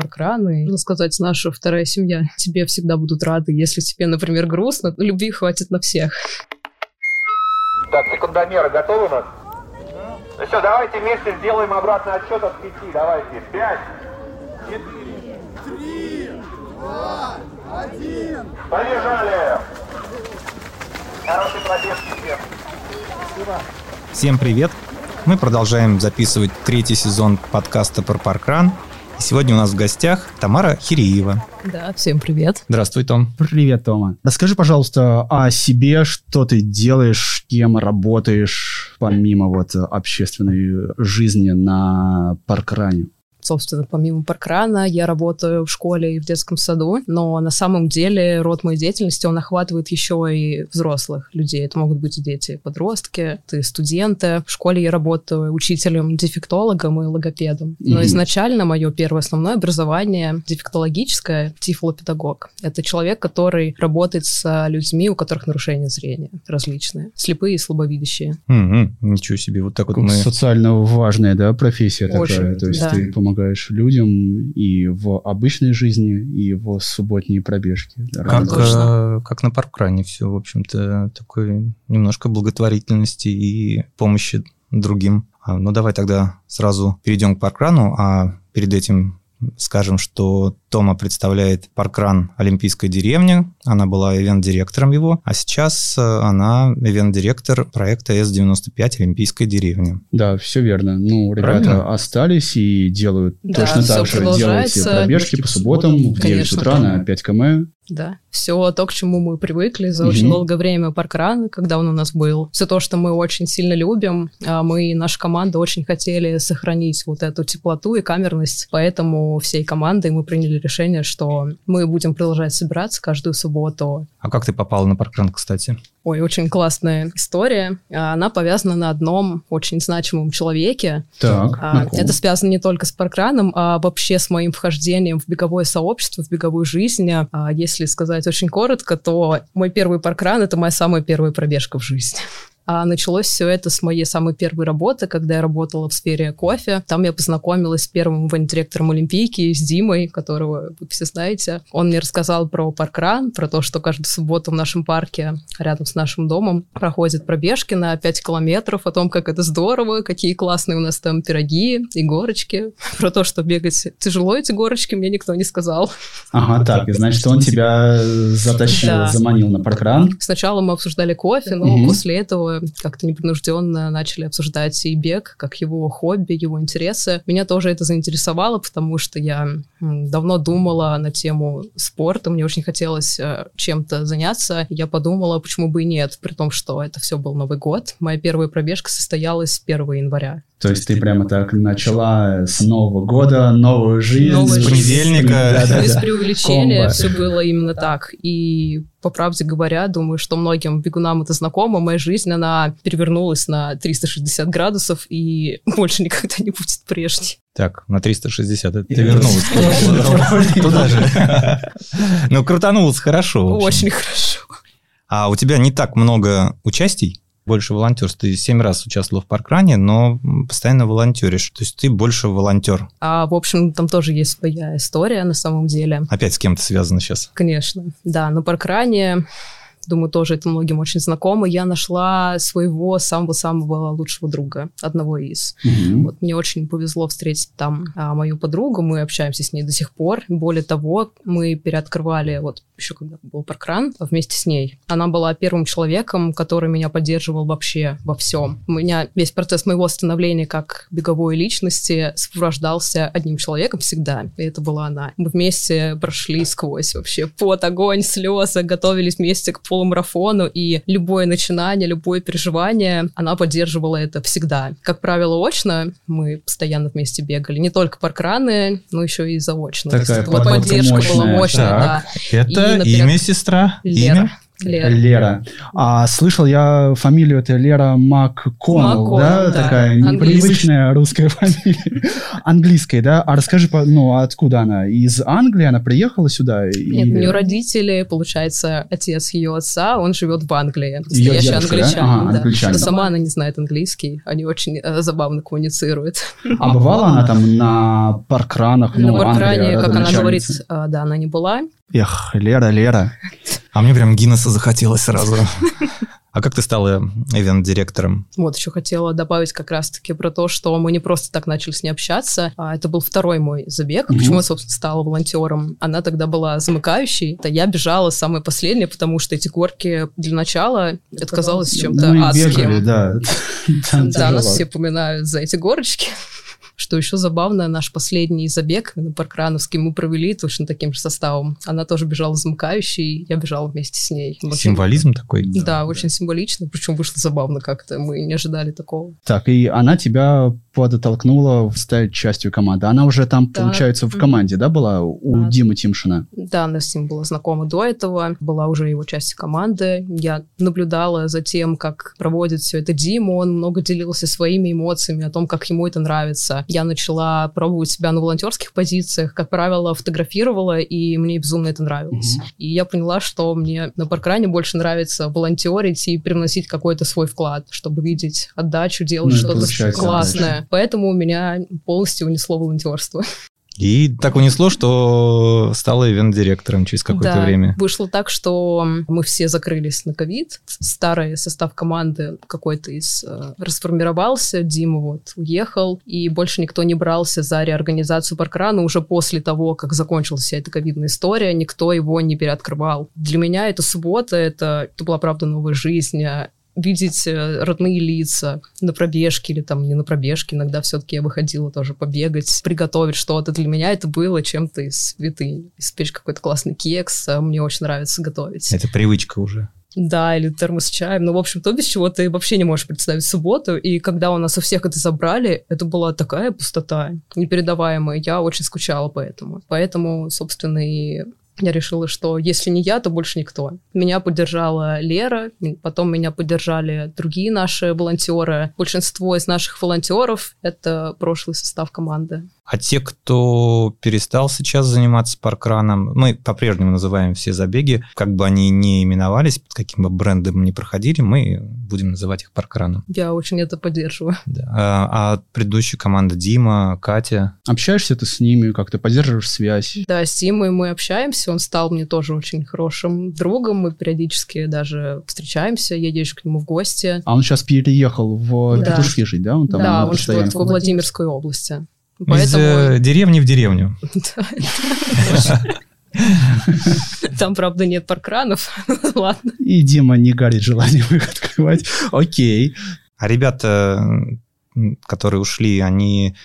паркран, и, можно сказать, наша вторая семья. Тебе всегда будут рады, если тебе, например, грустно, любви хватит на всех. Так, секундомеры готовы у нас? Ну все, давайте вместе сделаем обратный отсчет от пяти. Давайте. Пять, четыре, три, два, один. Побежали! Хороший пробежки всем. Всем привет! Мы продолжаем записывать третий сезон подкаста про паркран. Сегодня у нас в гостях Тамара Хириева. Да, всем привет. Здравствуй, Том. Привет, Тома. Расскажи, пожалуйста, о себе, что ты делаешь, кем работаешь, помимо вот общественной жизни на паркране. Собственно, помимо паркрана, я работаю в школе и в детском саду, но на самом деле род моей деятельности, он охватывает еще и взрослых людей. Это могут быть дети, подростки, ты студенты. В школе я работаю учителем, дефектологом и логопедом. Но mm-hmm. изначально мое первое основное образование дефектологическое, тифлопедагог. Это человек, который работает с людьми, у которых нарушения зрения различные, слепые и слабовидящие. Mm-hmm. Ничего себе, вот так вот мы... Социально важная, да, профессия Очень, такая. То есть да. ты помогаешь помогаешь людям и в обычной жизни, и в субботние пробежки. Как, э, как на паркране все, в общем-то, такой немножко благотворительности и помощи другим. А, ну, давай тогда сразу перейдем к паркрану, а перед этим скажем, что Тома представляет паркран Олимпийской деревни. Она была ивент-директором его, а сейчас э, она ивент-директор проекта С-95 Олимпийской деревни. Да, все верно. Ну, ребята Правильно? остались и делают да, точно так же. Делают пробежки по субботам в 9 Конечно, утра на 5 км. Да, все то, к чему мы привыкли за mm-hmm. очень долгое время паркран, когда он у нас был. Все то, что мы очень сильно любим, а мы и наша команда очень хотели сохранить вот эту теплоту и камерность, поэтому всей командой мы приняли решение, что мы будем продолжать собираться каждую субботу. А как ты попала на паркран, кстати? Ой, очень классная история. Она повязана на одном очень значимом человеке. Так, а, это связано не только с паркраном, а вообще с моим вхождением в беговое сообщество, в беговую жизнь. А, если сказать очень коротко, то мой первый паркран — это моя самая первая пробежка в жизни. А началось все это с моей самой первой работы, когда я работала в сфере кофе. Там я познакомилась с первым ивент-директором Олимпийки, с Димой, которого вы все знаете. Он мне рассказал про паркран, про то, что каждую субботу в нашем парке рядом с нашим домом проходят пробежки на 5 километров, о том, как это здорово, какие классные у нас там пироги и горочки. Про то, что бегать тяжело эти горочки, мне никто не сказал. Ага, так, и значит, он тебя затащил, да. заманил на паркран. Сначала мы обсуждали кофе, но угу. после этого как-то непринужденно начали обсуждать и бег, как его хобби, его интересы. Меня тоже это заинтересовало, потому что я давно думала на тему спорта, мне очень хотелось э, чем-то заняться. Я подумала, почему бы и нет, при том, что это все был Новый год. Моя первая пробежка состоялась 1 января. То есть ты прямо так начала с Нового года новую жизнь. Новая с понедельника. Без преувеличения все было именно так. И по правде говоря, думаю, что многим бегунам это знакомо. Моя жизнь, она перевернулась на 360 градусов и больше никогда не будет прежней. Так, на 360 ты вернулась туда же. Ну, крутанулась хорошо. Очень хорошо. А у тебя не так много участий? Больше волонтерств. Ты семь раз участвовал в паркране, но постоянно волонтеришь. То есть ты больше волонтер. А, в общем, там тоже есть своя история на самом деле. Опять с кем-то связано сейчас? Конечно. Да, на паркране думаю, тоже это многим очень знакомо, я нашла своего самого-самого лучшего друга, одного из. Mm-hmm. Вот мне очень повезло встретить там а, мою подругу, мы общаемся с ней до сих пор. Более того, мы переоткрывали, вот еще когда был паркран, вместе с ней. Она была первым человеком, который меня поддерживал вообще во всем. У меня весь процесс моего становления как беговой личности сопровождался одним человеком всегда, и это была она. Мы вместе прошли сквозь вообще пот, огонь, слезы, готовились вместе к полумарафону, и любое начинание, любое переживание, она поддерживала это всегда. Как правило, очно мы постоянно вместе бегали. Не только паркраны, но еще и заочно. Такая вот поддержка мощная. была мощная, так, да. Это и, например, имя сестра? Лера. Имя? Лера. Лера. А слышал я фамилию, это Лера МакКоннелл, да? Да. Такая непривычная русская фамилия. Английская, да? А расскажи, ну, откуда она? Из Англии она приехала сюда? Нет, и- у нее родители, получается, отец ее отца, он живет в Англии. Настоящий дедушка, да? англичанин, Ага, да. англичанин. Сама она не знает английский, они очень э, забавно коммуницируют. А бывала она там на паркранах? На ну, паркране, как она говорит, э, да, она не была. Эх, Лера, Лера. А мне прям Гиннесса захотелось сразу. А как ты стала ивент-директором? Вот, еще хотела добавить как раз-таки про то, что мы не просто так начали с ней общаться, а это был второй мой забег. Мгм. Почему я, собственно, стала волонтером? Она тогда была замыкающей, это я бежала самая последняя, потому что эти горки для начала это казалось чем-то Ну адским. бегали, да. Да, нас все поминают за эти горочки. Что еще забавно, наш последний забег на Паркрановский мы провели точно таким же составом. Она тоже бежала замыкающей, я бежала вместе с ней. Очень- Символизм такой? Да, очень символично, причем вышло забавно как-то, мы не ожидали такого. Так, и она тебя подтолкнула стать частью команды. Она уже там, Да. получается, в команде, да, была у Да. Димы Тимшина? Да, она с ним была знакома до этого, была уже его частью команды. Я наблюдала за тем, как проводит все это Дима, он много делился своими эмоциями о том, как ему это нравится. Я начала пробовать себя на волонтерских позициях, как правило, фотографировала, и мне безумно это нравилось. Мгм. И я поняла, что мне на паркране больше нравится волонтерить и привносить какой-то свой вклад, чтобы видеть отдачу, делать Ну, что-то классное. Поэтому меня полностью унесло волонтерство. И так унесло, что стала ивент-директором через какое-то Да, время. Вышло так, что мы все закрылись на ковид. Старый состав команды какой-то из э, расформировался. Дима вот уехал, и больше никто не брался за реорганизацию паркрана уже после того, как закончилась вся эта ковидная история. Никто его не переоткрывал. Для меня это суббота, это, это была, правда, новая жизнь. Видеть э, родные лица на пробежке или там не на пробежке. Иногда все-таки я выходила тоже побегать, приготовить что-то. Для меня это было чем-то из святыни. Испечь какой-то классный кекс. а Мне очень нравится готовить. Это привычка уже. Да, или термос с чаем. Ну, в общем, то, без чего ты вообще не можешь представить субботу. И когда у нас у всех это забрали, это была такая пустота непередаваемая. Я очень скучала по этому. Поэтому, собственно, и я решила, что если не я, то больше никто. Меня поддержала Лера, потом меня поддержали другие наши волонтеры. Большинство из наших волонтеров — это прошлый состав команды. А те, кто перестал сейчас заниматься паркраном, мы по-прежнему называем все забеги, как бы они ни именовались, под каким бы брендом ни проходили, мы будем называть их паркраном. Я очень это поддерживаю. Да. А, а предыдущая команда Дима, Катя, Общаешься ты с ними, как ты поддерживаешь связь? Да, с Тимой мы общаемся, он стал мне тоже очень хорошим другом, мы периодически даже встречаемся, я езжу к нему в гости. А он сейчас переехал в Да. Петушки жить, да? Он там да, он живет во Владимирской области. Из э, деревни в деревню. там, правда, нет паркранов. Ладно. И Дима не горит желанием их открывать. Окей. А ребята, которые ушли, они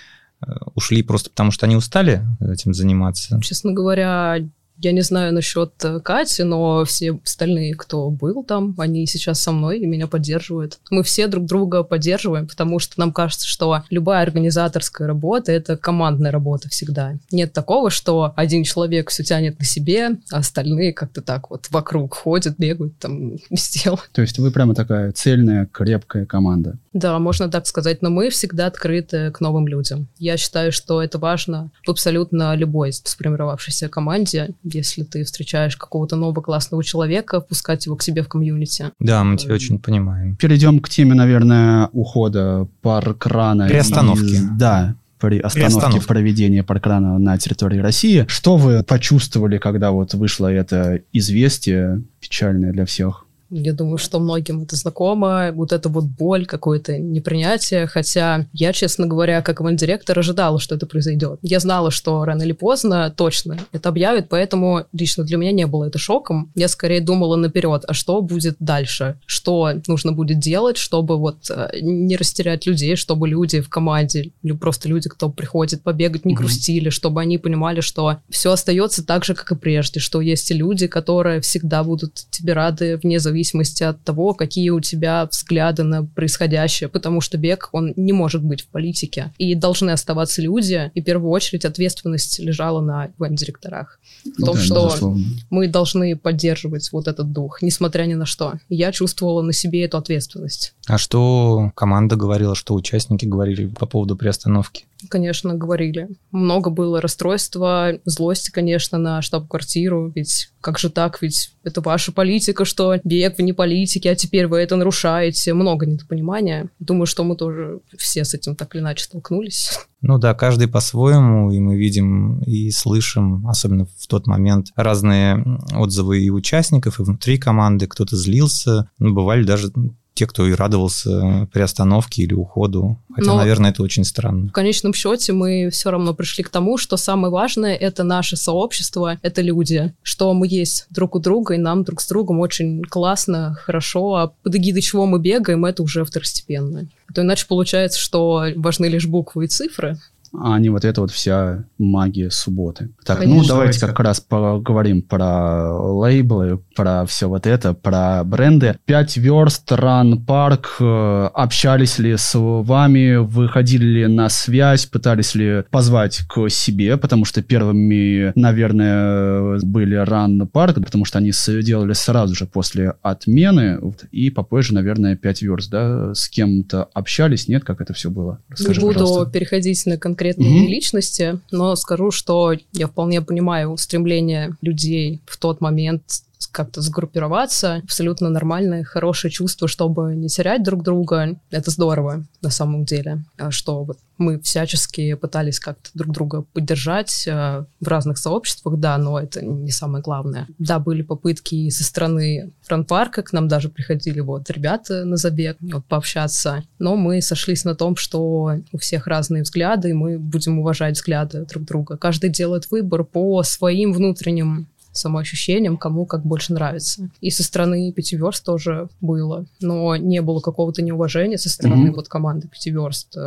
э, ушли просто потому, что они устали этим заниматься. Честно говоря, я не знаю насчет э, Кати, но все остальные, кто был там, они сейчас со мной и меня поддерживают. Мы все друг друга поддерживаем, потому что нам кажется, что любая организаторская работа — это командная работа всегда. Нет такого, что один человек все тянет на себе, а остальные как-то так вот вокруг ходят, бегают там без дела. То есть вы прямо такая цельная, крепкая команда. Да, можно так сказать, но мы всегда открыты к новым людям. Я считаю, что это важно в абсолютно любой сформировавшейся команде. Если ты встречаешь какого-то нового классного человека, впускать его к себе в комьюнити. Да, мы тебя очень понимаем. Перейдем к теме, наверное, ухода паркрана. Приостановки. из- Да, при остановке Приостановки. проведения паркрана на территории России. Что вы почувствовали, когда вот вышло это известие печальное для всех? Я думаю, что многим это знакомо, вот эта вот боль, какое-то непринятие, хотя я, честно говоря, как ивент-директор ожидала, что это произойдет. Я знала, что рано или поздно точно это объявят, поэтому лично для меня не было это шоком. Я скорее думала наперед, а что будет дальше? Что нужно будет делать, чтобы вот э, не растерять людей, чтобы люди в команде, или просто люди, кто приходит побегать, не Мгм. грустили, чтобы они понимали, что все остается так же, как и прежде, что есть люди, которые всегда будут тебе рады вне зависимости зависимости от того, какие у тебя взгляды на происходящее, потому что бег, он не может быть в политике. И должны оставаться люди, и в первую очередь ответственность лежала на директорах. В том, да, что безусловно. мы должны поддерживать вот этот дух, несмотря ни на что. Я чувствовала на себе эту ответственность. А что команда говорила, что участники говорили по поводу приостановки? Конечно, говорили. Много было расстройства, злости, конечно, на штаб-квартиру, ведь как же так, ведь это ваша политика, что бег, вы не политики, а теперь вы это нарушаете. Много недопонимания. Думаю, что мы тоже все с этим так или иначе столкнулись. Ну да, каждый по-своему, и мы видим и слышим, особенно в тот момент, разные отзывы и участников, и внутри команды. Кто-то злился, ну, бывали даже те, кто и радовался приостановке или уходу. Хотя, Но наверное, это очень странно. В конечном счете мы все равно пришли к тому, что самое важное — это наше сообщество, это люди, что мы есть друг у друга, и нам друг с другом очень классно, хорошо, а под эгидой чего мы бегаем, это уже второстепенно. А то иначе получается, что важны лишь буквы и цифры, а не вот эта вот вся магия субботы. Так, Конечно. ну давайте как раз поговорим про лейблы, про все вот это, про бренды. Пять верст, Run Park, э, общались ли с вами, выходили ли на связь, пытались ли позвать к себе, потому что первыми, наверное, были Run Park, потому что они делали сразу же после отмены, и попозже, наверное, пять верст, да, с кем-то общались, нет, как это все было? Расскажи, Не буду пожалуйста. переходить на конкретные конкретные mm-hmm. личности, но скажу, что я вполне понимаю стремление людей в тот момент как-то сгруппироваться. Абсолютно нормальное, хорошее чувство, чтобы не терять друг друга. Это здорово на самом деле, а что вот мы всячески пытались как-то друг друга поддержать э, в разных сообществах, да, но это не самое главное. Да, были попытки со стороны фронт-парка, к нам даже приходили вот ребята на забег, вот, пообщаться, но мы сошлись на том, что у всех разные взгляды, и мы будем уважать взгляды друг друга. Каждый делает выбор по своим внутренним самоощущением, кому как больше нравится. И со стороны Пятиверст тоже было, но не было какого-то неуважения со стороны mm-hmm. вот команды Пятиверст.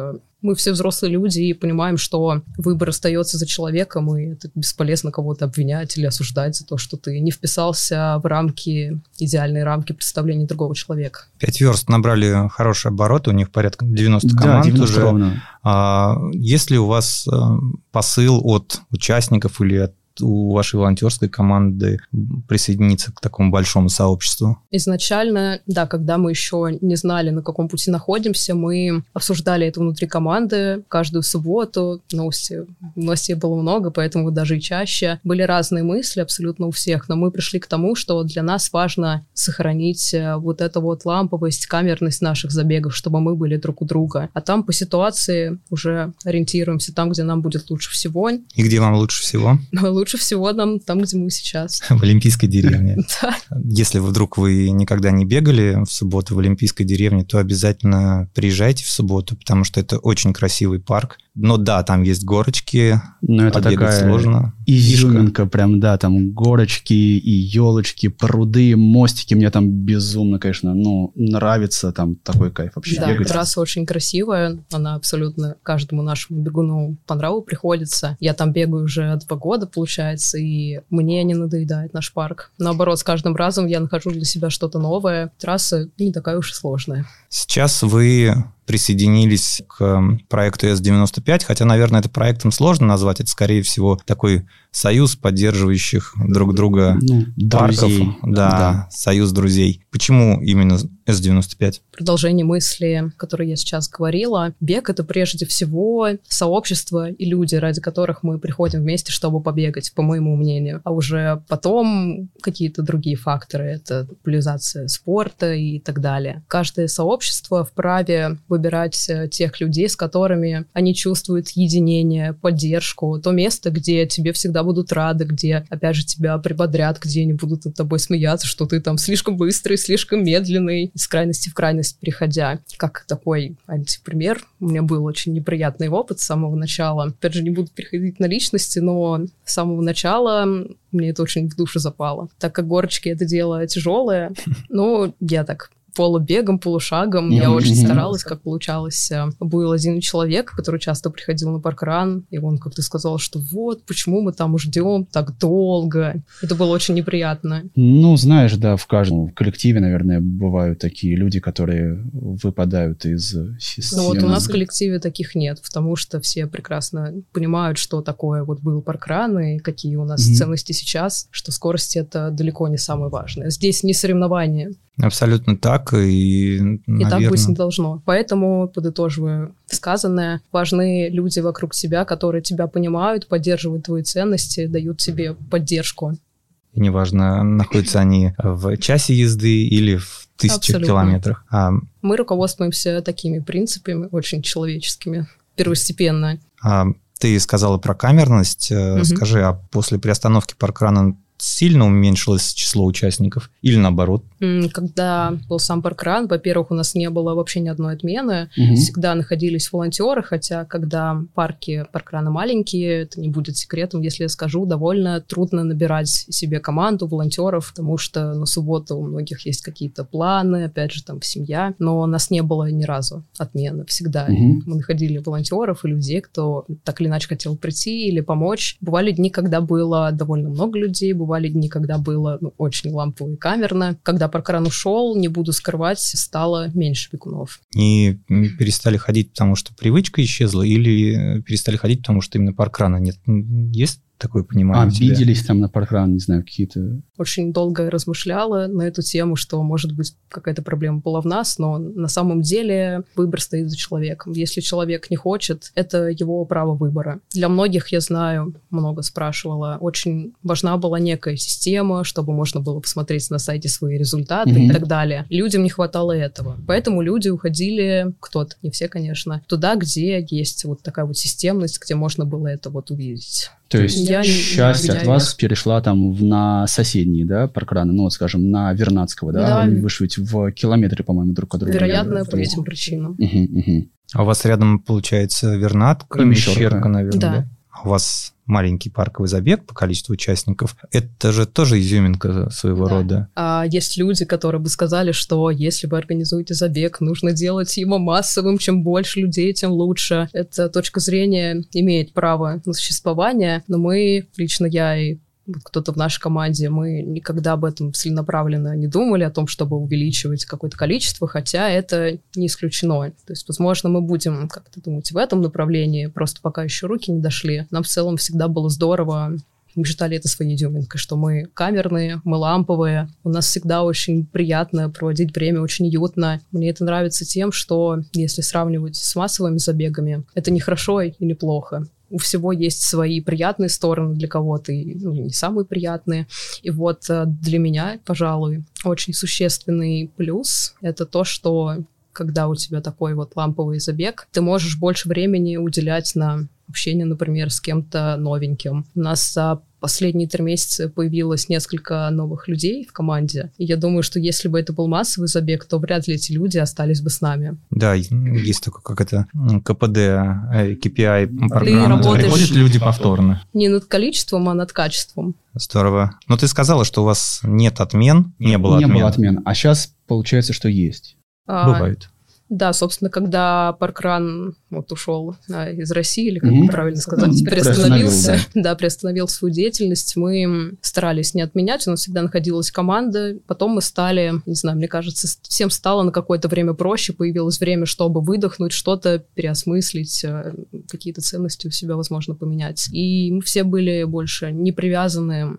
Мы все взрослые люди и понимаем, что выбор остается за человеком, и это бесполезно кого-то обвинять или осуждать за то, что ты не вписался в рамки, идеальные рамки представления другого человека. Пять верст набрали хороший оборот, у них порядка 90 команд да, 90 уже. Ровно. А, есть ли у вас э, посыл от участников или от у вашей волонтерской команды присоединиться к такому большому сообществу? Изначально, да, когда мы еще не знали, на каком пути находимся, мы обсуждали это внутри команды каждую субботу. Новости, новостей было много, поэтому даже и чаще. Были разные мысли абсолютно у всех, но мы пришли к тому, что для нас важно сохранить э, вот эту вот ламповость, камерность наших забегов, чтобы мы были друг у друга. А там по ситуации уже ориентируемся там, где нам будет лучше всего. И где вам лучше всего? Лучше всего нам там, где мы сейчас. В Олимпийской деревне. Да. Если вдруг вы никогда не бегали в субботу в Олимпийской деревне, то обязательно приезжайте в субботу, потому что это очень красивый парк. Но да, там есть горочки, Но это такая сложно. изюминка прям, да, там горочки и елочки, пруды, мостики. Мне там безумно, конечно, ну, нравится там такой кайф вообще да, бегать. трасса очень красивая, она абсолютно каждому нашему бегуну по нраву приходится. Я там бегаю уже два года, получается, и мне не надоедает наш парк. Наоборот, с каждым разом я нахожу для себя что-то новое. Трасса не такая уж и сложная. Сейчас вы присоединились к проекту S95, хотя, наверное, это проектом сложно назвать, это, скорее всего, такой союз поддерживающих друг друга ну, парков. Друзей. Да, да, союз друзей. Почему именно S95? Продолжение мысли, которую я сейчас говорила. Бег — это прежде всего сообщество и люди, ради которых мы приходим вместе, чтобы побегать, по моему мнению. А уже потом какие-то другие факторы. Это популяризация спорта и так далее. Каждое сообщество вправе выбирать э, тех людей, с которыми они чувствуют единение, поддержку, то место, где тебе всегда будут рады, где, опять же, тебя прибодрят, где они будут над тобой смеяться, что ты там слишком быстрый, слишком медленный, из крайности в крайность переходя. Как такой антипример, у меня был очень неприятный опыт с самого начала. Опять же, не буду переходить на личности, но с самого начала мне это очень в душу запало. Так как горочки это дело тяжелое, ну, я так полубегом, полушагом. Я очень старалась, как получалось. Был один человек, который часто приходил на паркран, и он как-то сказал, что вот, почему мы там ждем так долго. Это было очень неприятно. Ну, знаешь, да, в каждом коллективе, наверное, бывают такие люди, которые выпадают из системы. Ну вот у нас в коллективе таких нет, потому что все прекрасно понимают, что такое вот был паркран и какие у нас mm-hmm. ценности сейчас, что скорость это далеко не самое важное. Здесь не соревнование. Абсолютно так. И, наверное... и так быть не должно. Поэтому, подытоживая сказанное, важны люди вокруг тебя, которые тебя понимают, поддерживают твои ценности, дают тебе поддержку. И неважно, находятся они в часе езды или в тысячах Абсолютно. километрах. А... Мы руководствуемся такими принципами, очень человеческими, первостепенно. А, ты сказала про камерность. Угу. Скажи, а после приостановки паркрана сильно уменьшилось число участников или наоборот? Когда был сам паркран, во-первых, у нас не было вообще ни одной отмены, угу. всегда находились волонтеры, хотя когда парки паркрана маленькие, это не будет секретом, если я скажу, довольно трудно набирать себе команду волонтеров, потому что на субботу у многих есть какие-то планы, опять же, там семья, но у нас не было ни разу отмены, всегда угу. мы находили волонтеров и людей, кто так или иначе хотел прийти или помочь. Бывали дни, когда было довольно много людей, бывали дни, когда было ну, очень лампово и камерно. Когда паркран ушел, не буду скрывать, стало меньше бегунов. И перестали ходить, потому что привычка исчезла, или перестали ходить, потому что именно паркрана нет? Есть такое понимание. Обиделись там на паркран, не знаю, какие-то... Очень долго размышляла на эту тему, что, может быть, какая-то проблема была в нас, но на самом деле выбор стоит за человеком. Если человек не хочет, это его право выбора. Для многих, я знаю, много спрашивала, очень важна была некая система, чтобы можно было посмотреть на сайте свои результаты mm-hmm. и так далее. Людям не хватало этого. Поэтому люди уходили, кто-то, не все, конечно, туда, где есть вот такая вот системность, где можно было это вот увидеть. То есть я часть от вас перешла там в, на соседние, да, паркраны, ну вот, скажем, на Вернадского, да? да. Же в километре, по-моему, друг от друга. Вероятно, по этим причинам. Угу, угу. А у вас рядом, получается, Вернадка и Мещерка, наверное, да? У вас маленький парковый забег по количеству участников, это же тоже изюминка своего да. рода. А есть люди, которые бы сказали, что если вы организуете забег, нужно делать его массовым, чем больше людей, тем лучше. Эта точка зрения имеет право на существование, но мы, лично я и кто-то в нашей команде, мы никогда об этом целенаправленно не думали, о том, чтобы увеличивать какое-то количество, хотя это не исключено. То есть, возможно, мы будем как-то думать в этом направлении, просто пока еще руки не дошли. Нам в целом всегда было здорово мы считали это своей изюминкой, что мы камерные, мы ламповые, у нас всегда очень приятно проводить время, очень уютно. Мне это нравится тем, что если сравнивать с массовыми забегами, это не хорошо и не плохо у всего есть свои приятные стороны для кого-то и ну, не самые приятные. И вот э, для меня, пожалуй, очень существенный плюс — это то, что когда у тебя такой вот ламповый забег, ты можешь больше времени уделять на общение, например, с кем-то новеньким. У нас за последние три месяца появилось несколько новых людей в команде. И я думаю, что если бы это был массовый забег, то вряд ли эти люди остались бы с нами. Да, есть такое, как это, КПД, KPI программа. Приходят люди повторно. Не над количеством, а над качеством. Здорово. Но ты сказала, что у вас нет отмен, не было не отмен. Не было отмен, а сейчас получается, что есть. А, Бывает. Да, собственно, когда Паркран вот ушел а, из России, или как mm-hmm. правильно сказать, mm-hmm. приостановился, да. да, приостановил свою деятельность, мы старались не отменять, у нас всегда находилась команда, потом мы стали, не знаю, мне кажется, всем стало на какое-то время проще, появилось время, чтобы выдохнуть, что-то переосмыслить, а, какие-то ценности у себя, возможно, поменять. И мы все были больше не привязаны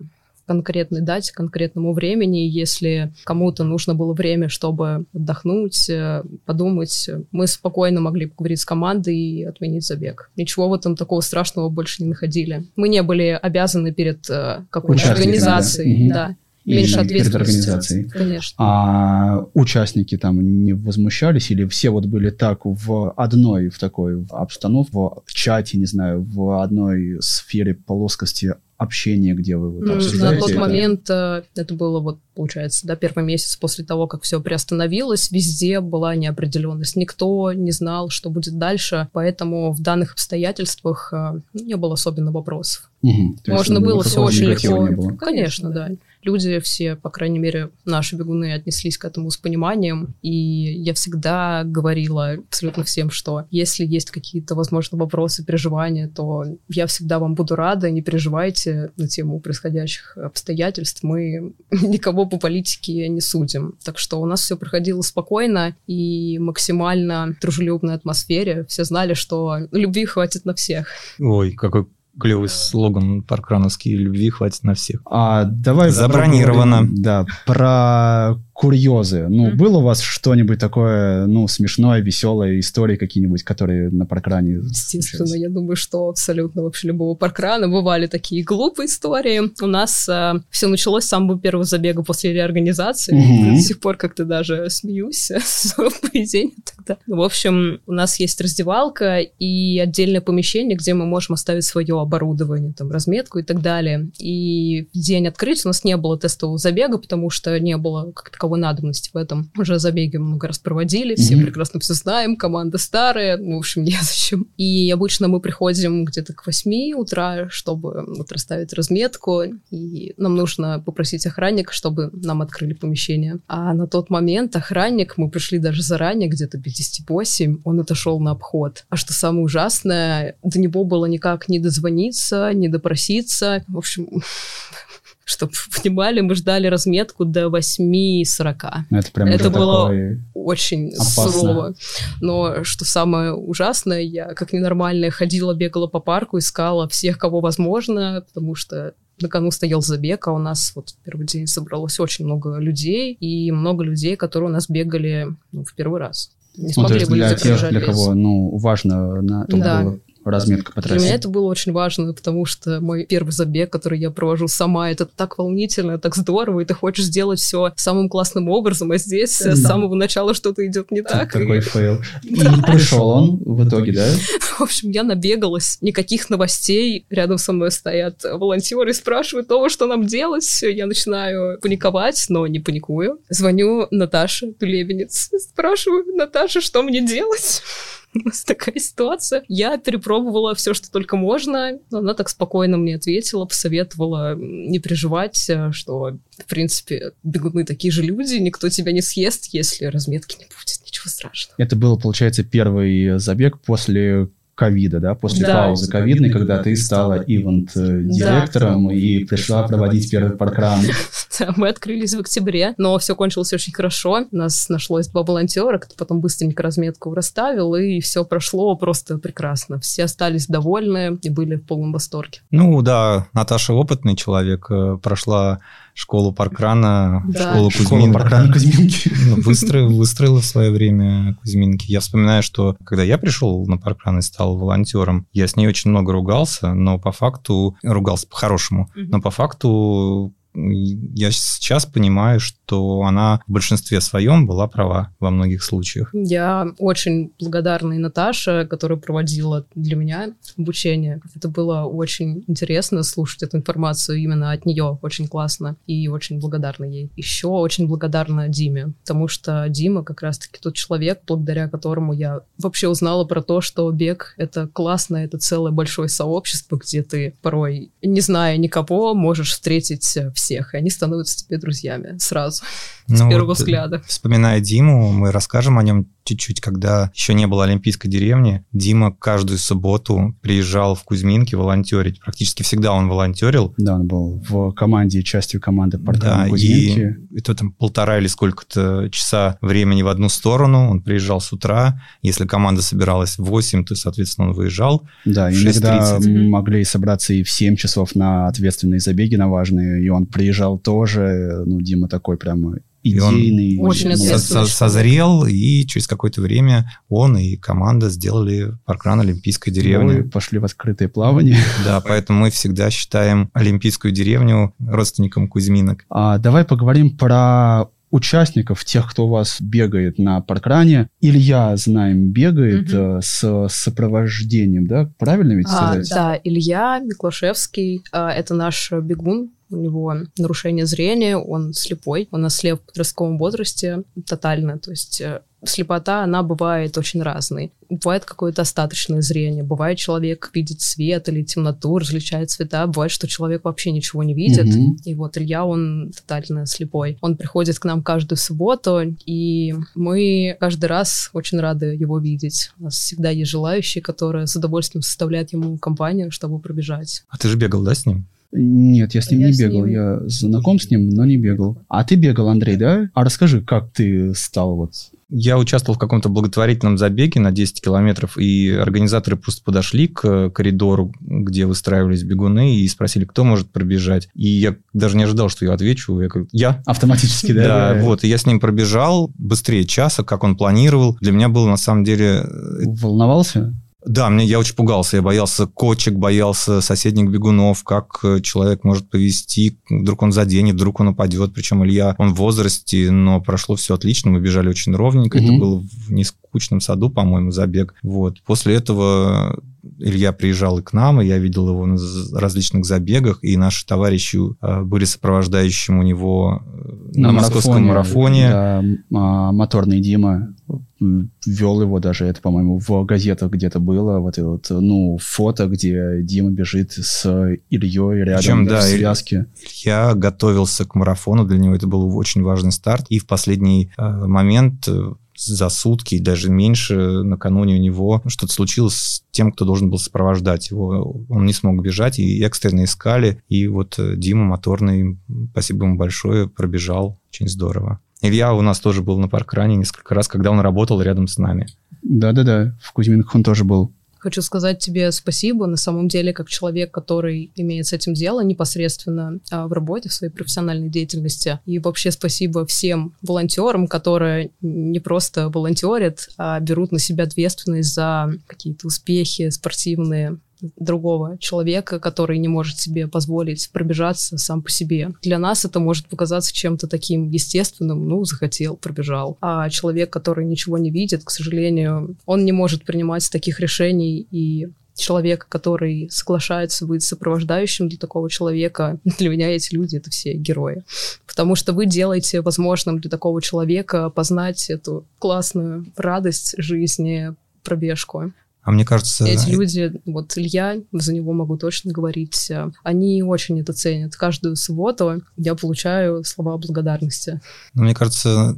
конкретной дате, конкретному времени. Если кому-то нужно было время, чтобы отдохнуть, э, подумать, мы спокойно могли поговорить с командой и отменить забег. Ничего в этом такого страшного больше не находили. Мы не были обязаны перед э, какой-то организацией. Да. да меньше ответственности. Перед организацией. Конечно. А участники там не возмущались или все вот были так в одной, в такой обстановке, в чате, не знаю, в одной сфере плоскости общения, где вы вот обсуждаете? На тот это? момент э, это было вот, получается, да, первый месяц после того, как все приостановилось, везде была неопределенность. Никто не знал, что будет дальше, поэтому в данных обстоятельствах э, не было особенно вопросов. Угу. Можно было все очень легко. Конечно, да люди все, по крайней мере, наши бегуны отнеслись к этому с пониманием, и я всегда говорила абсолютно всем, что если есть какие-то, возможно, вопросы, переживания, то я всегда вам буду рада, не переживайте на тему происходящих обстоятельств, мы никого по политике не судим. Так что у нас все проходило спокойно и максимально дружелюбной атмосфере. Все знали, что любви хватит на всех. Ой, какой клевый слоган паркрановский «Любви хватит на всех». А давай... Забронировано. Да, про курьезы. Ну, mm-hmm. было у вас что-нибудь такое, ну, смешное, веселое, истории какие-нибудь, которые на паркране? Естественно, я думаю, что абсолютно вообще любого паркрана бывали такие глупые истории. У нас э, все началось с самого первого забега после реорганизации. Mm-hmm. До сих пор как-то даже смеюсь с поведения тогда. В общем, у нас есть раздевалка и отдельное помещение, где мы можем оставить свое оборудование, там, разметку и так далее. И в день открытия у нас не было тестового забега, потому что не было как такового надобности в этом. Уже забеги много раз проводили, все mm-hmm. прекрасно все знаем, команда старая, ну, в общем, незачем. И обычно мы приходим где-то к 8 утра, чтобы вот расставить разметку, и нам нужно попросить охранника, чтобы нам открыли помещение. А на тот момент охранник, мы пришли даже заранее, где-то 58, он отошел на обход. А что самое ужасное, до него было никак не дозвониться, не допроситься. В общем, чтобы вы понимали, мы ждали разметку до 8.40. Ну, это прям Это было очень опасно. сурово. Но что самое ужасное, я как ненормальная ходила, бегала по парку, искала всех, кого возможно, потому что на кону стоял забег, а у нас вот в первый день собралось очень много людей, и много людей, которые у нас бегали ну, в первый раз. Не ну, то есть для тех, для кого ну, важно на, да. было разметка по трассе. Для меня это было очень важно, потому что мой первый забег, который я провожу сама, это так волнительно, так здорово, и ты хочешь сделать все самым классным образом, а здесь да. с самого начала что-то идет не так. Такой и... fail. И пришел он в итоге, да? В общем, я набегалась, никаких новостей, рядом со мной стоят волонтеры и спрашивают того, что нам делать. Я начинаю паниковать, но не паникую. Звоню Наташе Тулебенец, спрашиваю, Наташа, что мне делать? у нас такая ситуация. Я перепробовала все, что только можно. Она так спокойно мне ответила, посоветовала не переживать, э, что, в принципе, бегуны такие же люди, никто тебя не съест, если разметки не будет, ничего страшного. Это был, получается, первый забег после ковида, да, после да. паузы ковидной, когда ты стала ивент-директором да. и пришла проводить первый паркран. Да, мы открылись в октябре, но все кончилось очень хорошо. У нас нашлось два волонтера, кто потом быстренько разметку расставил, и все прошло просто прекрасно. Все остались довольны и были в полном восторге. Ну да, Наташа опытный человек, э, прошла школу Паркрана, да. школу Кузьминки. Паркрана Кузьминки. Ну, выстроила, выстроила в свое время Кузьминки. Я вспоминаю, что когда я пришел на Паркран и стал волонтером, я с ней очень много ругался, но по факту ругался по-хорошему, но по факту я сейчас понимаю, что она в большинстве своем была права во многих случаях. Я очень благодарна и Наташе, которая проводила для меня обучение. Это было очень интересно слушать эту информацию именно от нее. Очень классно. И очень благодарна ей. Еще очень благодарна Диме, потому что Дима как раз-таки тот человек, благодаря которому я вообще узнала про то, что бег — это классно, это целое большое сообщество, где ты порой, не зная никого, можешь встретить всех, и они становятся тебе друзьями сразу, ну, с первого вот, взгляда. Вспоминая Диму, мы расскажем о нем чуть-чуть, когда еще не было Олимпийской деревни, Дима каждую субботу приезжал в Кузьминки волонтерить. Практически всегда он волонтерил. Да, он был в команде, частью команды портала да, Кузьминки. И это там полтора или сколько-то часа времени в одну сторону. Он приезжал с утра. Если команда собиралась в 8, то, соответственно, он выезжал Да, в иногда могли собраться и в 7 часов на ответственные забеги, на важные. И он приезжал тоже. Ну, Дима такой прямо идейный. он очень со созрел, и через какое-то время он и команда сделали паркран Олимпийской деревни. Ну, пошли в открытое плавание. Да, поэтому мы всегда считаем Олимпийскую деревню родственником Кузьминок. А, давай поговорим про участников, тех, кто у вас бегает на паркране. Илья, знаем, бегает угу. с сопровождением, да? Правильно ведь а, сказать? Да, Илья Миклашевский, а, это наш бегун, у него нарушение зрения, он слепой, он ослеп в подростковом возрасте тотально, то есть э, слепота, она бывает очень разной. Бывает какое-то остаточное зрение, бывает человек видит свет или темноту, различает цвета, бывает, что человек вообще ничего не видит, mm-hmm. и вот Илья, он тотально слепой. Он приходит к нам каждую субботу, и мы каждый раз очень рады его видеть. У нас всегда есть желающие, которые с удовольствием составляют ему компанию, чтобы пробежать. А ты же бегал, да, с ним? Нет, я с ним я не бегал. Ним... Я знаком с ним, но не бегал. А ты бегал, Андрей, да? А расскажи, как ты стал вот я участвовал в каком-то благотворительном забеге на 10 километров, и организаторы просто подошли к коридору, где выстраивались бегуны, и спросили, кто может пробежать. И я даже не ожидал, что я отвечу. Я, как, я. Автоматически, да? Да, вот. И я с ним пробежал быстрее часа, как он планировал. Для меня было, на самом деле... Э, Волновался? Да, мне я очень пугался. Я боялся кочек, боялся соседних бегунов, как э, человек может повести, вдруг он заденет, вдруг он упадет. Причем Илья, он в возрасте, но прошло все отлично, мы бежали очень ровненько. Угу. Это было в нескучном саду, по-моему, забег. Вот. После этого Илья приезжал и к нам, и я видел его на различных забегах, и наши товарищи э, были сопровождающим у него э, на, на московском марафоне. Да, а, моторный Дима вел его даже, это, по-моему, в газетах где-то было, вот это вот, ну, фото, где Дима бежит с Ильей рядом Причем, да, в связке. Я готовился к марафону, для него это был очень важный старт, и в последний э, момент э, за сутки, даже меньше, накануне у него что-то случилось с тем, кто должен был сопровождать его. Он не смог бежать, и экстренно искали. И вот э, Дима Моторный, спасибо ему большое, пробежал. Очень здорово. Илья у нас тоже был на паркране несколько раз, когда он работал рядом с нами. Да-да-да, в Кузьминках он тоже был. Хочу сказать тебе спасибо, на самом деле, как человек, который имеет с этим дело непосредственно а, в работе, в своей профессиональной деятельности. И вообще спасибо всем волонтерам, которые не просто волонтерят, а берут на себя ответственность за какие-то успехи спортивные, другого человека, который не может себе позволить пробежаться сам по себе. Для нас это может показаться чем-то таким естественным, ну, захотел, пробежал. А человек, который ничего не видит, к сожалению, он не может принимать таких решений и человека, который соглашается быть сопровождающим для такого человека, для меня эти люди — это все герои. Потому что вы делаете возможным для такого человека познать эту классную радость жизни, пробежку. А мне кажется... Эти люди, вот Илья, за него могу точно говорить, э, они очень это ценят. Каждую субботу я получаю слова благодарности. Мне кажется,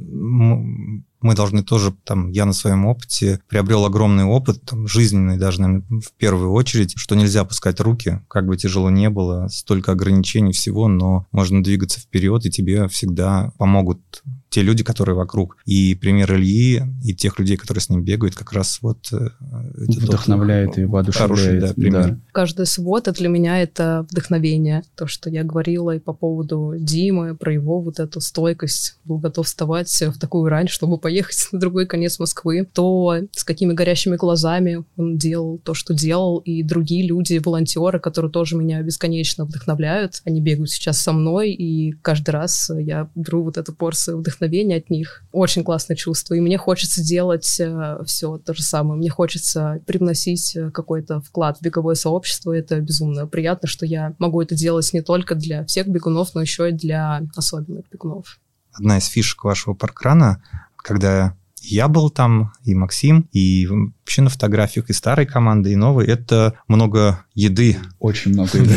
мы должны тоже, там, я на своем опыте приобрел огромный опыт, там, жизненный даже, наверное, в первую очередь, что нельзя опускать руки, как бы тяжело не было, столько ограничений всего, но можно двигаться вперед, и тебе всегда помогут те люди, которые вокруг. И пример Ильи и тех людей, которые с ним бегают, как раз вот... Э, Вдохновляет и воодушевляет. да, пример. Да. Каждая суббота для меня это вдохновение. То, что я говорила и по поводу Димы, про его вот эту стойкость. Был готов вставать в такую рань, чтобы поехать на другой конец Москвы. То, с какими горящими глазами он делал то, что делал. И другие люди, волонтеры, которые тоже меня бесконечно вдохновляют. Они бегают сейчас со мной, и каждый раз я беру вот эту порцию вдохновения вдохновение от них. Очень классное чувство. И мне хочется делать э, все то же самое. Мне хочется привносить э, какой-то вклад в беговое сообщество. Это безумно приятно, что я могу это делать не только для всех бегунов, но еще и для особенных бегунов. Одна из фишек вашего паркрана, когда я был там, и Максим, и вообще на фотографиях и старой команды, и новой. Это много еды. Очень много еды.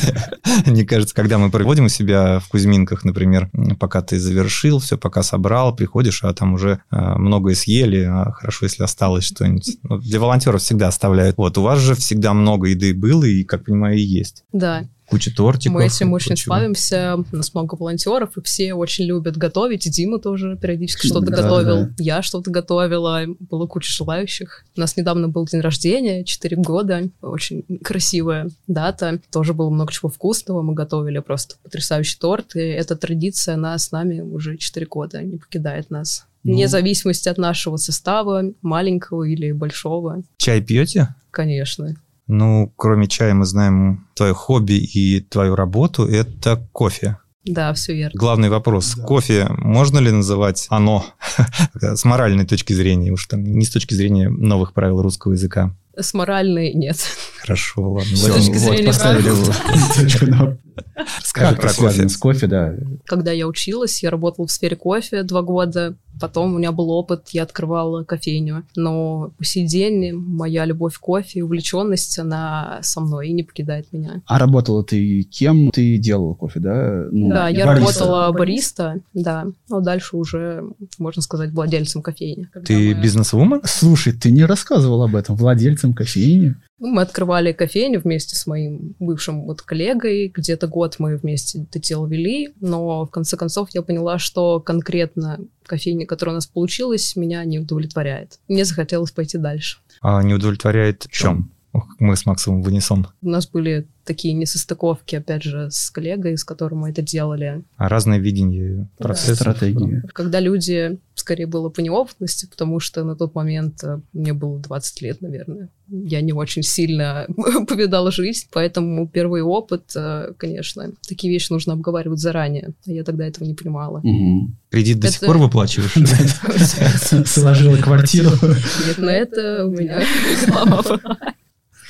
Мне кажется, когда мы проводим у себя в Кузьминках, например, пока ты завершил все, пока собрал, приходишь, а там уже а, многое съели, а хорошо, если осталось что-нибудь. Ну, для волонтеров всегда оставляют. Вот, у вас же всегда много еды было, и, как понимаю, и есть. Да, куча тортиков. Мы этим очень славимся, у нас много волонтеров, и все очень любят готовить. И Дима тоже периодически что-то да, готовил, да. я что-то готовила, было куча желающих. У нас недавно был день рождения, 4 года, очень красивая дата. Тоже было много чего вкусного, мы готовили просто потрясающий торт, и эта традиция, она с нами уже 4 года, не покидает нас. Ну. Вне зависимости от нашего состава, маленького или большого. Чай пьете? Конечно. Ну, кроме чая мы знаем твое хобби и твою работу – это кофе. Да, все верно. Главный вопрос. Да. Кофе можно ли называть оно с моральной точки зрения, уж там не с точки зрения новых правил русского языка? С моральной нет. Хорошо, ладно. С точки зрения поставили точку. Скажи про кофе. С кофе, да. Когда я училась, я работала в сфере кофе два года. Потом у меня был опыт, я открывала кофейню. Но по сей день моя любовь к кофе и увлеченность, она со мной и не покидает меня. А работала ты кем? Ты делала кофе, да? Ну, да, я бариста. работала бариста, да. Но дальше уже, можно сказать, владельцем кофейни. Ты мы... бизнес-вумен? Слушай, ты не рассказывал об этом. Владельцем кофейни? Ну, мы открывали кофейню вместе с моим бывшим вот коллегой. Где-то год мы вместе это дело вели, но в конце концов я поняла, что конкретно кофейня, которая у нас получилась, меня не удовлетворяет. Мне захотелось пойти дальше. А не удовлетворяет в чем? Мы с Максом в унисон. У нас были такие несостыковки, опять же, с коллегой, с которым мы это делали. А разное видение процесса. Да. Стратегии. Когда люди, скорее было по неопытности, потому что на тот момент э, мне было 20 лет, наверное. Я не очень сильно повидала жизнь, поэтому первый опыт, э, конечно, такие вещи нужно обговаривать заранее. А я тогда этого не понимала. Кредит до сих пор выплачиваешь? Сложила квартиру. Нет, на это у меня слава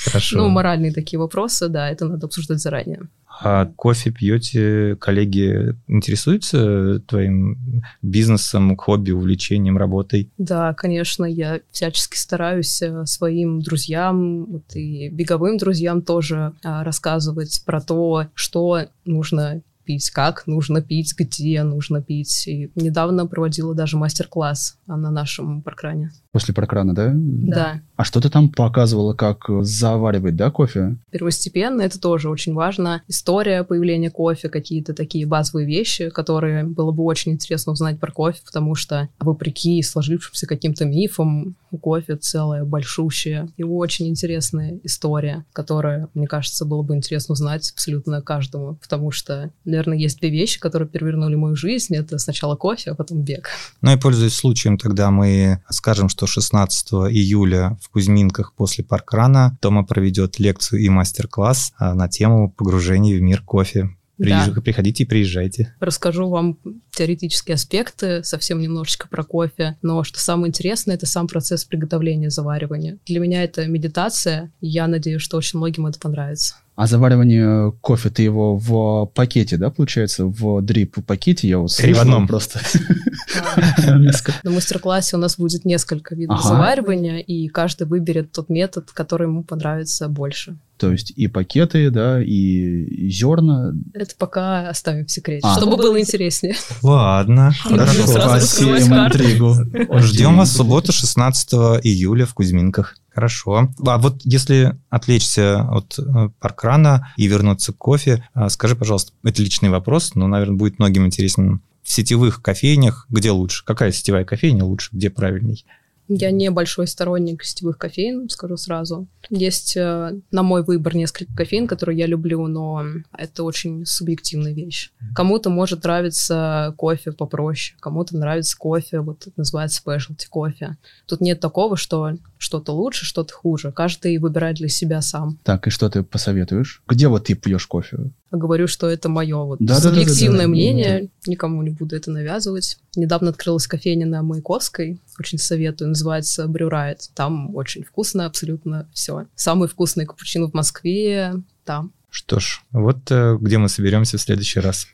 Хорошо. Ну, моральные такие вопросы, да, это надо обсуждать заранее. А кофе пьете, коллеги интересуются твоим бизнесом, хобби, увлечением, работой? Да, конечно, я всячески стараюсь э, своим друзьям вот и беговым друзьям тоже а, рассказывать про то, что нужно пить, как нужно пить, где нужно пить. И недавно проводила даже мастер-класс на нашем паркране. После паркрана, да? Да. А что ты там показывала, как заваривать, да, кофе? Первостепенно, это тоже очень важно. История появления кофе, какие-то такие базовые вещи, которые было бы очень интересно узнать про кофе, потому что, вопреки сложившимся каким-то мифам, у кофе целая большущая и очень интересная история, которая, мне кажется, было бы интересно узнать абсолютно каждому, потому что, наверное, есть две вещи, которые перевернули мою жизнь. Это сначала кофе, а потом бег. Ну и пользуясь случаем, тогда мы скажем, что 16 июля в Кузьминках после паркрана Тома проведет лекцию и мастер-класс а, на тему погружения в мир кофе. Приезж... Да. Приходите и приезжайте. Расскажу вам теоретические аспекты, совсем немножечко про кофе. Но что самое интересное, это сам процесс приготовления, заваривания. Для меня это медитация, и я надеюсь, что очень многим это понравится. А заваривание кофе, ты его в пакете, да, получается? В дрип пакете? Я вот Три в одном. просто. На мастер-классе у нас будет несколько видов заваривания, и каждый выберет тот метод, который ему понравится больше. То есть и пакеты, да, и, и зерна. Это пока оставим в секрете, а. чтобы было интереснее. Ладно, хорошо. Посеем интригу. Ждем вас в субботу 16 июля в Кузьминках. Хорошо. А вот если отвлечься от э, паркрана и вернуться к кофе, а, скажи, пожалуйста, это личный вопрос, но, наверное, будет многим интересен. В сетевых кофейнях где лучше? Какая сетевая кофейня лучше? Где правильней? Я не большой сторонник сетевых кофеин, скажу сразу. Есть, э, на мой выбор, несколько кофеин, которые я люблю, но это очень субъективная вещь. Кому-то может нравиться кофе попроще, кому-то нравится кофе, вот это называется specialty кофе. Тут нет такого, что что-то лучше, что-то хуже. Каждый выбирает для себя сам. Так, и что ты посоветуешь? Где вот ты пьешь кофе? Говорю, что это мое вот да, субъективное да, да, да, мнение, да. никому не буду это навязывать. Недавно открылась кофейня на Маяковской, очень советую, называется Брюрайт. Там очень вкусно, абсолютно все. Самый вкусный капучино в Москве там. Что ж, вот э, где мы соберемся в следующий раз.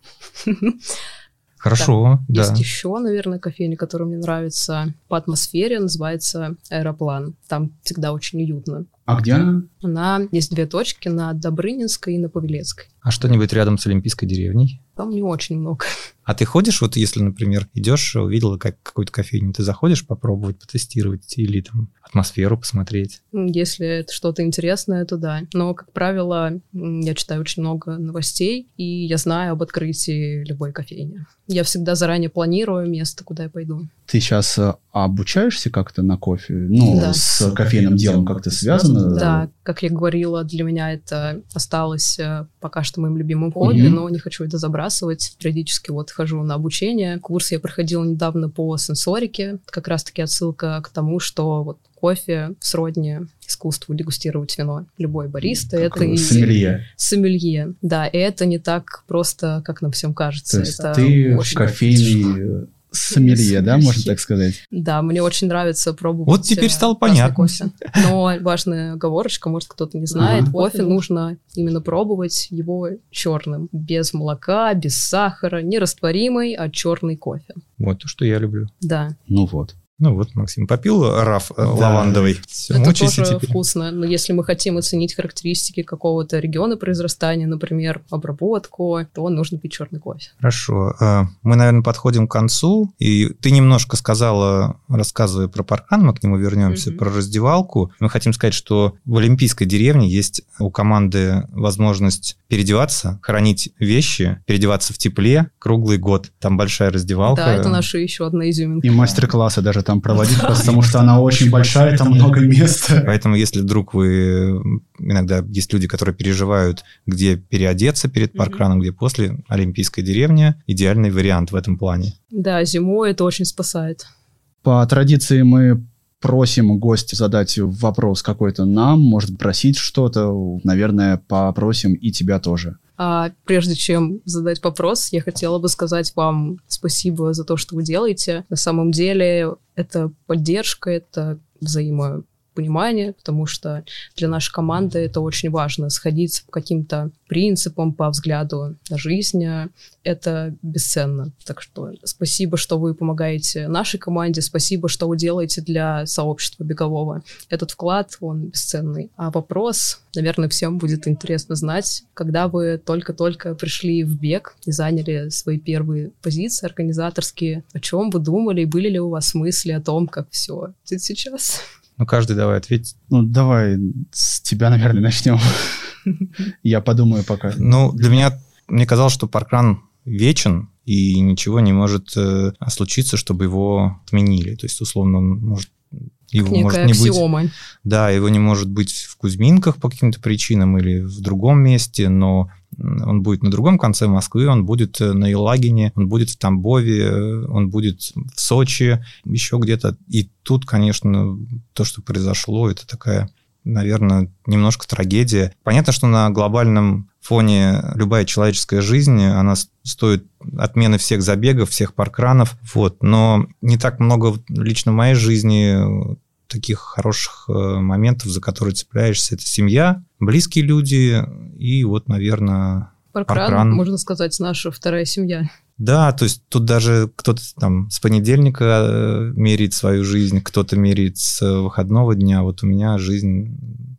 Хорошо, да. Есть еще, наверное, кофейня, которая мне нравится по атмосфере, называется Аэроплан. Там всегда очень уютно. А где она? Она есть две точки, на Добрынинской и на Павелецкой. А что-нибудь рядом с Олимпийской деревней? Там не очень много. А ты ходишь, вот если, например, идешь, увидела как какую-то кофейню, ты заходишь попробовать, потестировать или там атмосферу посмотреть? Если это что-то интересное, то да. Но, как правило, я читаю очень много новостей, и я знаю об открытии любой кофейни. Я всегда заранее планирую место, куда я пойду. Ты сейчас э, обучаешься как-то на кофе? Ну, да. с кофейным делом как-то связано? Да, как я говорила, для меня это осталось э, пока что моим любимым хобби, mm-hmm. но не хочу это забрасывать. Периодически вот хожу на обучение. Курс я проходила недавно по сенсорике. Как раз-таки отсылка к тому, что вот кофе сродни искусству дегустировать вино. Любой бариста как это и... Сомелье. Сомелье, да. И это не так просто, как нам всем кажется. То есть это ты очень кофейный сомелье, да, можно так сказать? Да, мне очень нравится пробовать Вот теперь стало понятно. Кофе. Но важная оговорочка, может, кто-то не знает, ага. кофе нужно именно пробовать его черным, без молока, без сахара, не растворимый, а черный кофе. Вот то, что я люблю. Да. Ну вот. Ну вот, Максим попил раф э, да. лавандовый. Все, Это тоже теперь. вкусно. Но если мы хотим оценить характеристики какого-то региона произрастания, например, обработку, то нужно пить черный кофе. Хорошо. Э, мы, наверное, подходим к концу. И ты немножко сказала, рассказывая про паркан, мы к нему вернемся, mm-hmm. про раздевалку. Мы хотим сказать, что в Олимпийской деревне есть у команды возможность переодеваться, хранить вещи, переодеваться в тепле круглый год. Там большая раздевалка. Да, это наша еще одна изюминка. И мастер-классы даже там проводить, потому что она очень большая, там много места. Поэтому, если вдруг вы... Иногда есть люди, которые переживают, где переодеться перед паркраном, где после, Олимпийская деревня – идеальный вариант в этом плане. Да, зимой это очень спасает. По традиции мы просим гостя задать вопрос какой-то нам, может просить что-то, наверное, попросим и тебя тоже. А прежде чем задать вопрос, я хотела бы сказать вам спасибо за то, что вы делаете. На самом деле это поддержка, это взаимо понимание, потому что для нашей команды это очень важно, сходиться по каким-то принципам, по взгляду на жизнь, это бесценно. Так что спасибо, что вы помогаете нашей команде, спасибо, что вы делаете для сообщества бегового. Этот вклад, он бесценный. А вопрос, наверное, всем будет интересно знать, когда вы только-только пришли в бег и заняли свои первые позиции организаторские, о чем вы думали, были ли у вас мысли о том, как все сейчас? Ну, каждый давай ответить. Ну, давай с тебя, наверное, начнем. Я подумаю пока. Ну, для меня, мне казалось, что паркран вечен, и ничего не может э, случиться, чтобы его отменили. То есть, условно, он может его Некая может не аксиома. быть. Да, его не может быть в Кузьминках по каким-то причинам или в другом месте, но он будет на другом конце Москвы, он будет э, на Елагине, он будет в Тамбове, э, он будет в Сочи, еще где-то. И тут, конечно, то, что произошло, это такая наверное, немножко трагедия. Понятно, что на глобальном фоне любая человеческая жизнь, она стоит отмены всех забегов, всех паркранов, вот, но не так много лично в моей жизни таких хороших э, моментов, за которые цепляешься. Это семья, близкие люди и вот, наверное, Паркран, паркран. можно сказать, наша вторая семья. Да, то есть тут даже кто-то там с понедельника э, меряет свою жизнь, кто-то меряет с выходного дня. Вот у меня жизнь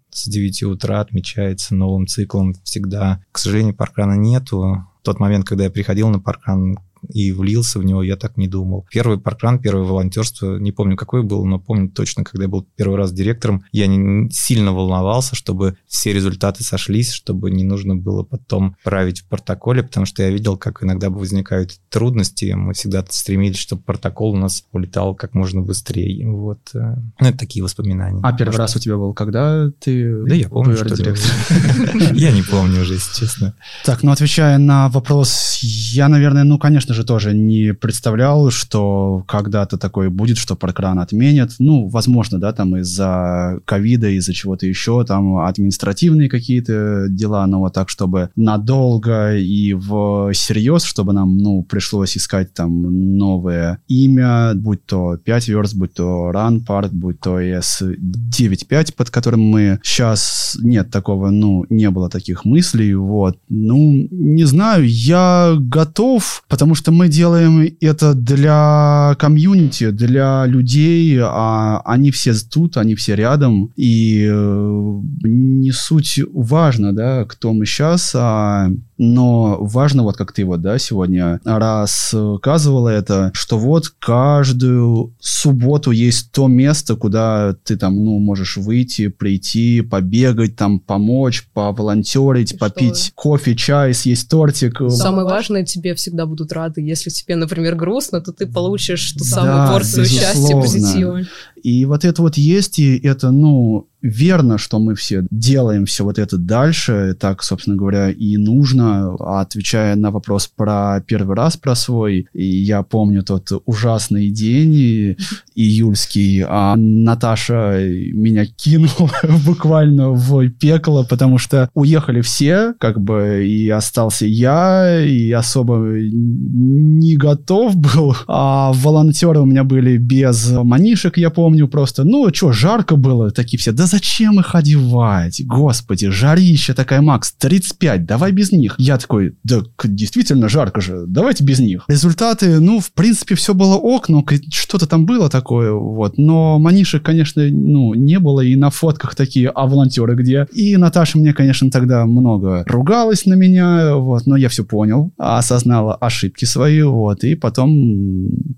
с 9 утра отмечается новым циклом всегда. К сожалению, паркрана нету. В тот момент, когда я приходил на паркран, и влился в него, я так не думал. Первый паркран, первое волонтерство, не помню, какой был, но помню точно, когда я был первый раз директором, я не сильно волновался, чтобы все результаты сошлись, чтобы не нужно было потом править в протоколе, потому что я видел, как иногда возникают трудности. Мы всегда стремились, чтобы протокол у нас улетал как можно быстрее. Вот. Э, ну, это такие воспоминания. А первый раз у тебя был когда ты... Да я помню, что Я не помню уже, если честно. Так, ну отвечая на вопрос, я, наверное, ну, конечно, конечно же, тоже не представлял, что когда-то такое будет, что паркран отменят. Ну, возможно, да, там из-за ковида, из-за чего-то еще, там административные какие-то дела, но вот так, чтобы надолго и в всерьез, чтобы нам, ну, пришлось искать там новое имя, будь то 5 верст, будь то Run Park, будь то S95, под которым мы сейчас нет такого, ну, не было таких мыслей, вот. Ну, не знаю, я готов, потому что что мы делаем это для комьюнити, для людей, а они все тут, они все рядом, и э, не суть важно, да, кто мы сейчас, а но важно, вот как ты вот, да, сегодня рассказывала это, что вот каждую субботу есть то место, куда ты там, ну, можешь выйти, прийти, побегать, там, помочь, поволонтерить, попить что? кофе, чай, съесть тортик. Самое важное, тебе всегда будут рады. Если тебе, например, грустно, то ты получишь ту самую да, порцию безусловно. счастья, позитива. И вот это вот есть, и это, ну, верно, что мы все делаем все вот это дальше, так, собственно говоря, и нужно, отвечая на вопрос про первый раз про свой, и я помню тот ужасный день июльский, а Наташа меня кинула буквально в пекло, потому что уехали все, как бы, и остался я, и особо не готов был, а волонтеры у меня были без манишек, я помню, просто, ну, что, жарко было, такие все, да зачем их одевать? Господи, жарища такая, Макс, 35, давай без них. Я такой, да действительно жарко же, давайте без них. Результаты, ну, в принципе, все было ок, но что-то там было такое, вот. Но манишек, конечно, ну, не было, и на фотках такие, а волонтеры где? И Наташа мне, конечно, тогда много ругалась на меня, вот, но я все понял, осознала ошибки свои, вот, и потом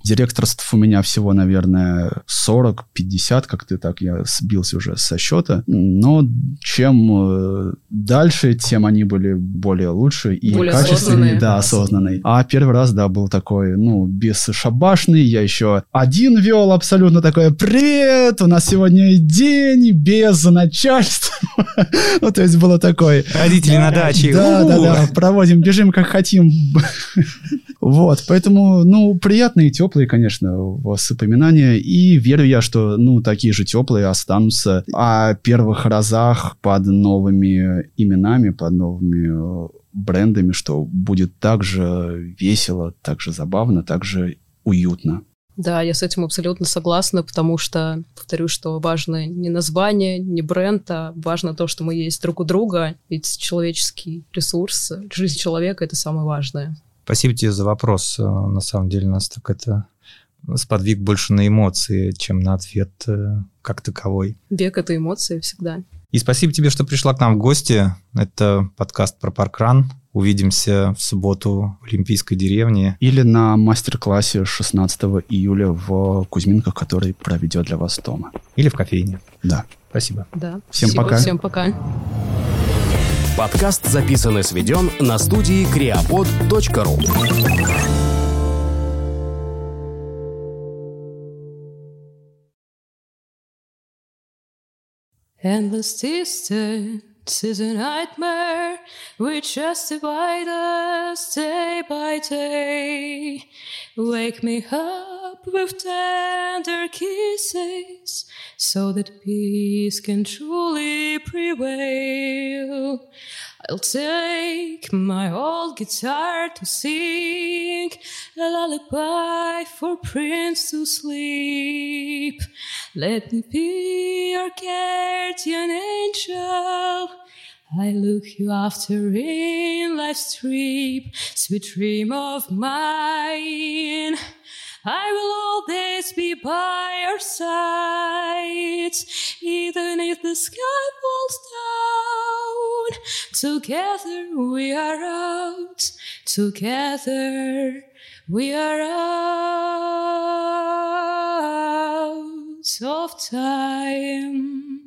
директорств у меня всего, наверное, 40-50, как ты так, я сбился уже со счета, но чем э, дальше, тем они были более лучше и более качественнее, да, осознанные. А первый раз, да, был такой, ну, бесшабашный, я еще один вел абсолютно такое, привет, у нас сегодня день без начальства. ну, то есть было такое... Родители на даче. Да, да, да, проводим, бежим как хотим. вот, поэтому, ну, приятные, теплые, конечно, воспоминания, и верю я, что, ну, такие же теплые останутся о первых разах под новыми именами, под новыми э, брендами, что будет так же весело, так же забавно, так же уютно. Да, я с этим абсолютно согласна, потому что, повторю, что важно не название, не бренд, а важно то, что мы есть друг у друга, ведь человеческий ресурс, жизнь человека — это самое важное. Спасибо тебе за вопрос. Э, на самом деле нас так это сподвиг больше на эмоции, чем на ответ э, как таковой. Бег — это эмоции всегда. И спасибо тебе, что пришла к нам в гости. Это подкаст про паркран. Увидимся в субботу в Олимпийской деревне. Или на мастер-классе 16 июля в Кузьминках, который проведет для вас Тома. Или в кофейне. Да. Спасибо. Да. Всем спасибо, пока. Всем пока. Подкаст записан и сведен на студии creapod.ru Endless distance is a nightmare which just divide us day by day. Wake me up with tender kisses so that peace can truly prevail. I'll take my old guitar to sing a lullaby for Prince to sleep. Let me be your guardian angel. I look you after in life's trip, sweet dream of mine. I will always be by your side, even if the sky falls down. Together we are out, together we are out of time.